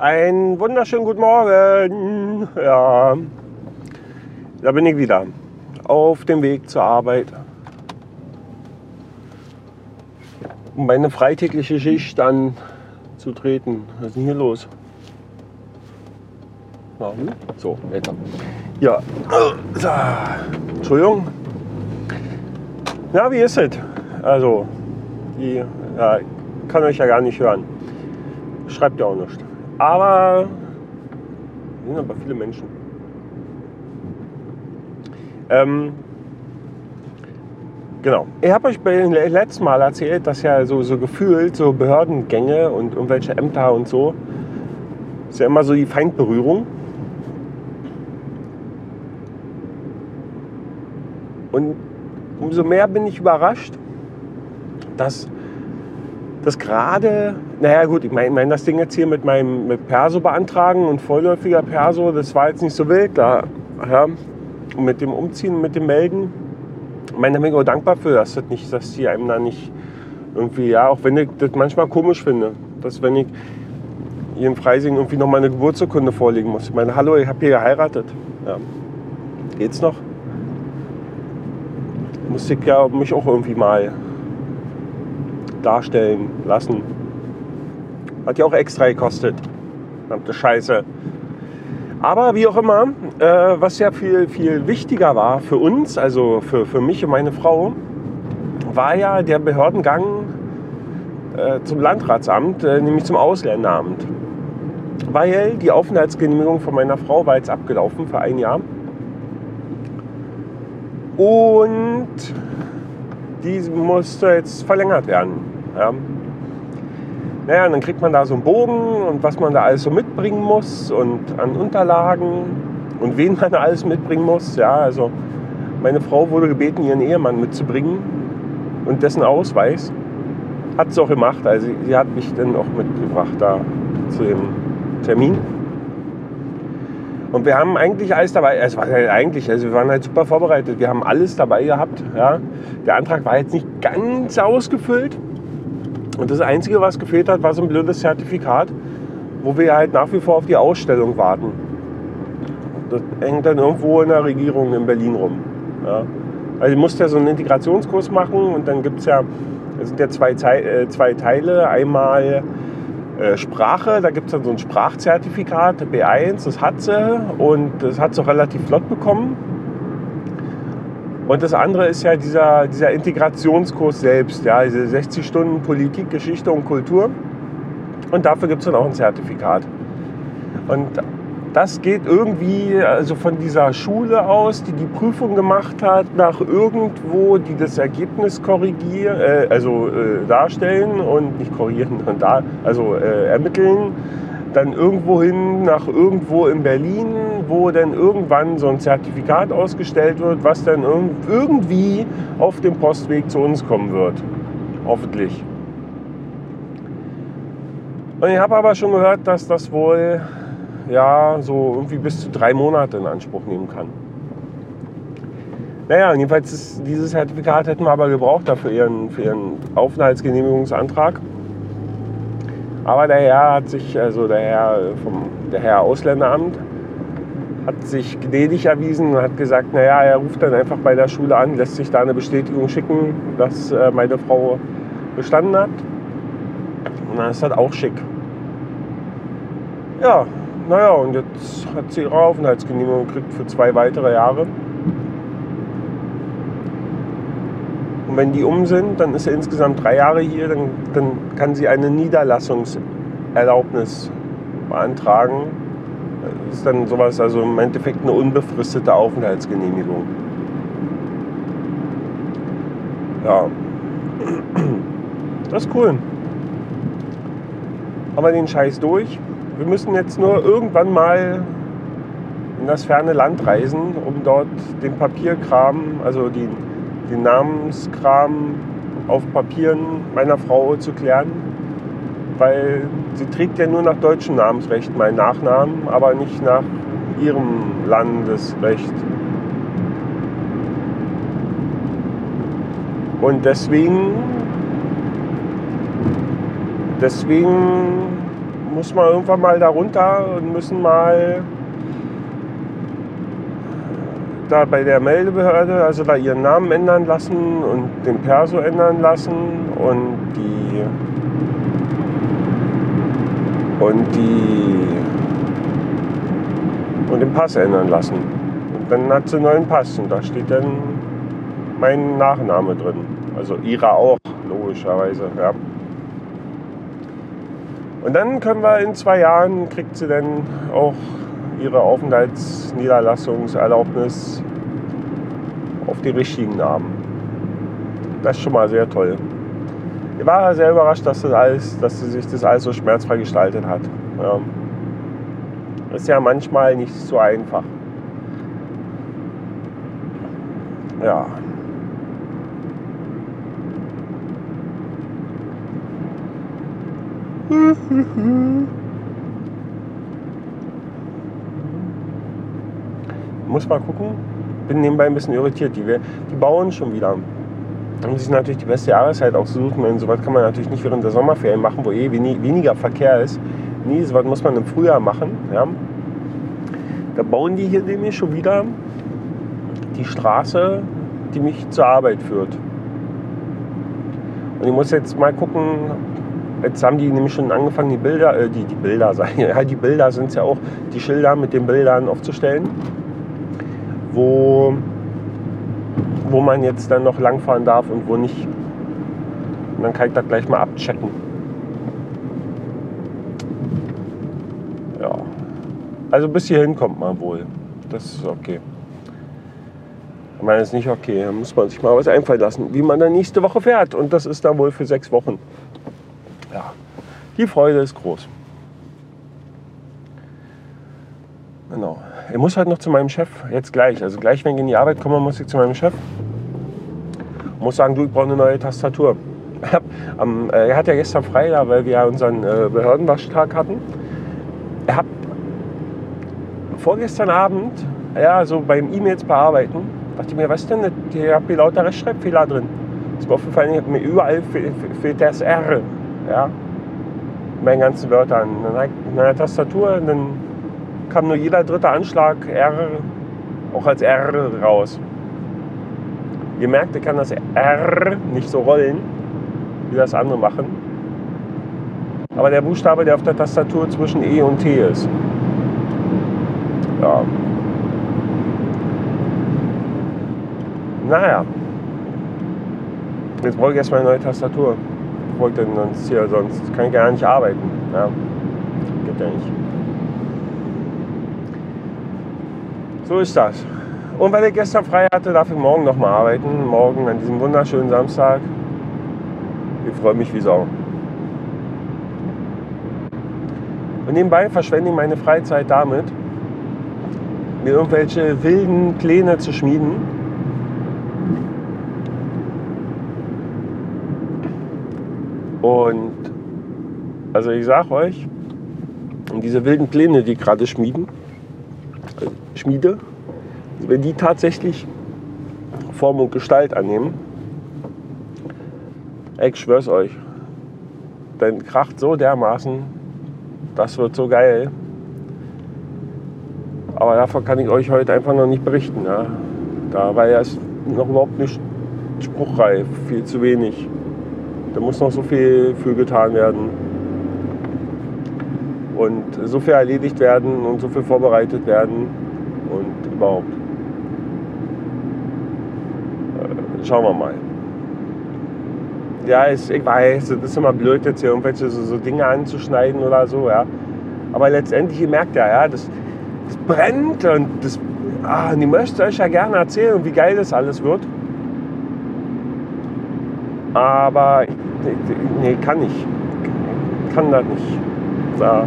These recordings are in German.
Einen wunderschönen guten Morgen. Ja, da bin ich wieder auf dem Weg zur Arbeit. Um meine freitägliche Schicht anzutreten. Was ist denn hier los? Na, hm? So, weiter. Ja, so. Entschuldigung. Ja, wie ist es? Also, die ja, kann euch ja gar nicht hören. Schreibt ja auch nicht. Aber sind aber viele Menschen. Ähm, genau. Ich habe euch beim letzten Mal erzählt, dass ja so, so gefühlt so Behördengänge und irgendwelche Ämter und so ist ja immer so die Feindberührung. Und umso mehr bin ich überrascht, dass das gerade, naja gut, ich meine, mein, das Ding jetzt hier mit meinem mit Perso beantragen und vorläufiger Perso, das war jetzt nicht so wild, da, ja, und mit dem Umziehen, mit dem Melden, ich meine, da bin ich auch dankbar für, dass das nicht, dass die einem da nicht irgendwie, ja, auch wenn ich das manchmal komisch finde, dass wenn ich hier in Freising irgendwie noch mal eine Geburtsurkunde vorlegen muss. Ich meine, hallo, ich habe hier geheiratet. Ja. Geht's noch? Musste ich ja mich auch irgendwie mal darstellen lassen. Hat ja auch extra gekostet. Verdammte Scheiße. Aber wie auch immer, äh, was ja viel, viel wichtiger war für uns, also für, für mich und meine Frau, war ja der Behördengang äh, zum Landratsamt, äh, nämlich zum Ausländeramt. Weil die Aufenthaltsgenehmigung von meiner Frau war jetzt abgelaufen für ein Jahr. Und die musste jetzt verlängert werden. Ja. Naja, und dann kriegt man da so einen Bogen und was man da alles so mitbringen muss und an Unterlagen und wen man alles mitbringen muss. Ja, also meine Frau wurde gebeten, ihren Ehemann mitzubringen und dessen Ausweis. Hat sie auch gemacht. Also sie hat mich dann auch mitgebracht da zu dem Termin. Und wir haben eigentlich alles dabei, es war halt eigentlich, also wir waren halt super vorbereitet. Wir haben alles dabei gehabt. Ja. Der Antrag war jetzt nicht ganz ausgefüllt. Und das Einzige, was gefehlt hat, war so ein blödes Zertifikat, wo wir halt nach wie vor auf die Ausstellung warten. Das hängt dann irgendwo in der Regierung in Berlin rum. Ja. Also ich musste ja so einen Integrationskurs machen und dann gibt es ja, es sind ja zwei, äh, zwei Teile. Einmal äh, Sprache, da gibt es dann so ein Sprachzertifikat, B1, das hat sie und das hat sie auch relativ flott bekommen. Und das andere ist ja dieser, dieser Integrationskurs selbst, ja, diese 60 Stunden Politik, Geschichte und Kultur. Und dafür gibt es dann auch ein Zertifikat. Und das geht irgendwie also von dieser Schule aus, die die Prüfung gemacht hat, nach irgendwo, die das Ergebnis korrigieren, äh, also äh, darstellen und nicht korrigieren, da, also äh, ermitteln, dann irgendwo hin nach irgendwo in Berlin, wo dann irgendwann so ein Zertifikat ausgestellt wird, was dann irgendwie auf dem Postweg zu uns kommen wird. Hoffentlich. Und ich habe aber schon gehört, dass das wohl ja, so irgendwie bis zu drei Monate in Anspruch nehmen kann. Naja, jedenfalls ist, dieses Zertifikat hätten wir aber gebraucht dafür ihren, für ihren Aufenthaltsgenehmigungsantrag. Aber der Herr hat sich, also der Herr vom der Herr Ausländeramt, hat sich gnädig erwiesen und hat gesagt, naja, er ruft dann einfach bei der Schule an, lässt sich da eine Bestätigung schicken, dass äh, meine Frau bestanden hat. Und dann ist das auch schick. Ja, naja, und jetzt hat sie ihre Aufenthaltsgenehmigung gekriegt für zwei weitere Jahre. Wenn die um sind, dann ist sie insgesamt drei Jahre hier, dann, dann kann sie eine Niederlassungserlaubnis beantragen. Das ist dann sowas, also im Endeffekt eine unbefristete Aufenthaltsgenehmigung. Ja, das ist cool. Haben wir den Scheiß durch. Wir müssen jetzt nur irgendwann mal in das ferne Land reisen, um dort den Papierkram, also den, den Namenskram auf Papieren meiner Frau zu klären. Weil sie trägt ja nur nach deutschem Namensrecht meinen Nachnamen, aber nicht nach ihrem Landesrecht. Und deswegen, deswegen muss man irgendwann mal da runter und müssen mal da bei der Meldebehörde, also da ihren Namen ändern lassen und den Perso ändern lassen und die und die und den Pass ändern lassen. Und dann hat sie einen neuen Pass und da steht dann mein Nachname drin. Also ihrer auch, logischerweise, ja. Und dann können wir in zwei Jahren, kriegt sie dann auch ihre Aufenthaltsniederlassungserlaubnis auf die richtigen Namen. Das ist schon mal sehr toll. Ich war sehr überrascht, dass, das alles, dass sie sich das alles so schmerzfrei gestaltet hat. Ja. Ist ja manchmal nicht so einfach. Ja. Muss mal gucken. Bin nebenbei ein bisschen irritiert. Die, die bauen schon wieder. Haben sich natürlich die beste Jahreszeit ausgesucht. Und sowas kann man natürlich nicht während der Sommerferien machen, wo eh wenig, weniger Verkehr ist. Nee, sowas muss man im Frühjahr machen. Ja. Da bauen die hier nämlich schon wieder die Straße, die mich zur Arbeit führt. Und ich muss jetzt mal gucken, Jetzt haben die nämlich schon angefangen, die Bilder, äh, die, die Bilder, ja, die Bilder sind es ja auch, die Schilder mit den Bildern aufzustellen, wo, wo man jetzt dann noch langfahren darf und wo nicht. Und dann kann ich das gleich mal abchecken. Ja. Also bis hierhin kommt man wohl. Das ist okay. Ich meine, das ist nicht okay. Da muss man sich mal was einfallen lassen, wie man dann nächste Woche fährt. Und das ist dann wohl für sechs Wochen ja, die Freude ist groß. Genau. Ich muss halt noch zu meinem Chef, jetzt gleich. Also gleich, wenn ich in die Arbeit komme, muss ich zu meinem Chef. Ich muss sagen, du, ich brauche eine neue Tastatur. Äh, er hat ja gestern frei, da, weil wir ja unseren äh, Behördenwaschtag hatten. Er hat vorgestern Abend, ja, so beim E-Mails bearbeiten, dachte ich mir, was denn, ich habe hier lauter Rechtschreibfehler drin. Das mir aufgefallen, mir überall fehlt das R ja, meinen ganzen Wörtern. Dann in meiner Tastatur, dann kam nur jeder dritte Anschlag R auch als R raus. Ihr merkt, ich kann das R nicht so rollen, wie das andere machen. Aber der Buchstabe, der auf der Tastatur zwischen E und T ist. Ja. Naja. Jetzt brauche ich erstmal eine neue Tastatur wollte sonst hier, sonst kann ich gar nicht arbeiten. Ja, geht ja nicht. So ist das. Und weil ich gestern frei hatte, darf ich morgen noch mal arbeiten. Morgen an diesem wunderschönen Samstag. Ich freue mich wie Sau. Und nebenbei verschwende ich meine Freizeit damit, mir irgendwelche wilden Pläne zu schmieden, Und also ich sage euch, diese wilden Pläne, die gerade schmieden, schmiede, wenn die tatsächlich Form und Gestalt annehmen, ich schwör's euch, dann kracht so dermaßen, das wird so geil. Aber davon kann ich euch heute einfach noch nicht berichten. Ja. Da war ja noch überhaupt nicht spruchreif, viel zu wenig. Da muss noch so viel für getan werden und so viel erledigt werden und so viel vorbereitet werden und überhaupt. Äh, schauen wir mal. Ja, ich, ich weiß, das ist immer blöd, jetzt hier irgendwelche so, so Dinge anzuschneiden oder so, ja. Aber letztendlich, ihr merkt ja, ja, das, das brennt und das, ah, und ich möchte euch ja gerne erzählen, wie geil das alles wird. Aber nee, kann nicht. Kann das nicht. Da,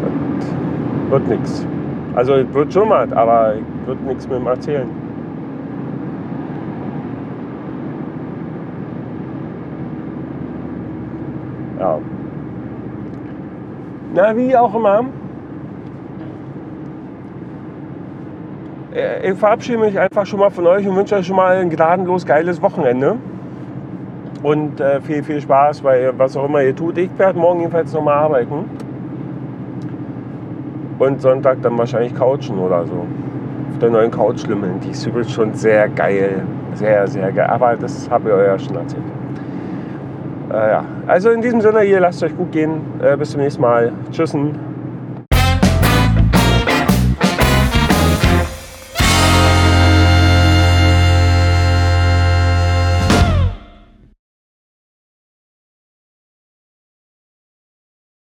das wird nichts. Also es wird schon mal, aber wird nichts mit dem erzählen. Ja. Na, wie auch immer. Äh, ich verabschiede mich einfach schon mal von euch und wünsche euch schon mal ein gnadenlos geiles Wochenende. Und äh, viel, viel Spaß bei was auch immer ihr tut. Ich werde morgen jedenfalls nochmal arbeiten. Und Sonntag dann wahrscheinlich couchen oder so. Auf der neuen Couch schlimmeln. Die ist übrigens schon sehr geil. Sehr, sehr geil. Aber das habe ich euch ja schon erzählt. Äh, ja. Also in diesem Sinne, ihr lasst euch gut gehen. Äh, bis zum nächsten Mal. Tschüssen.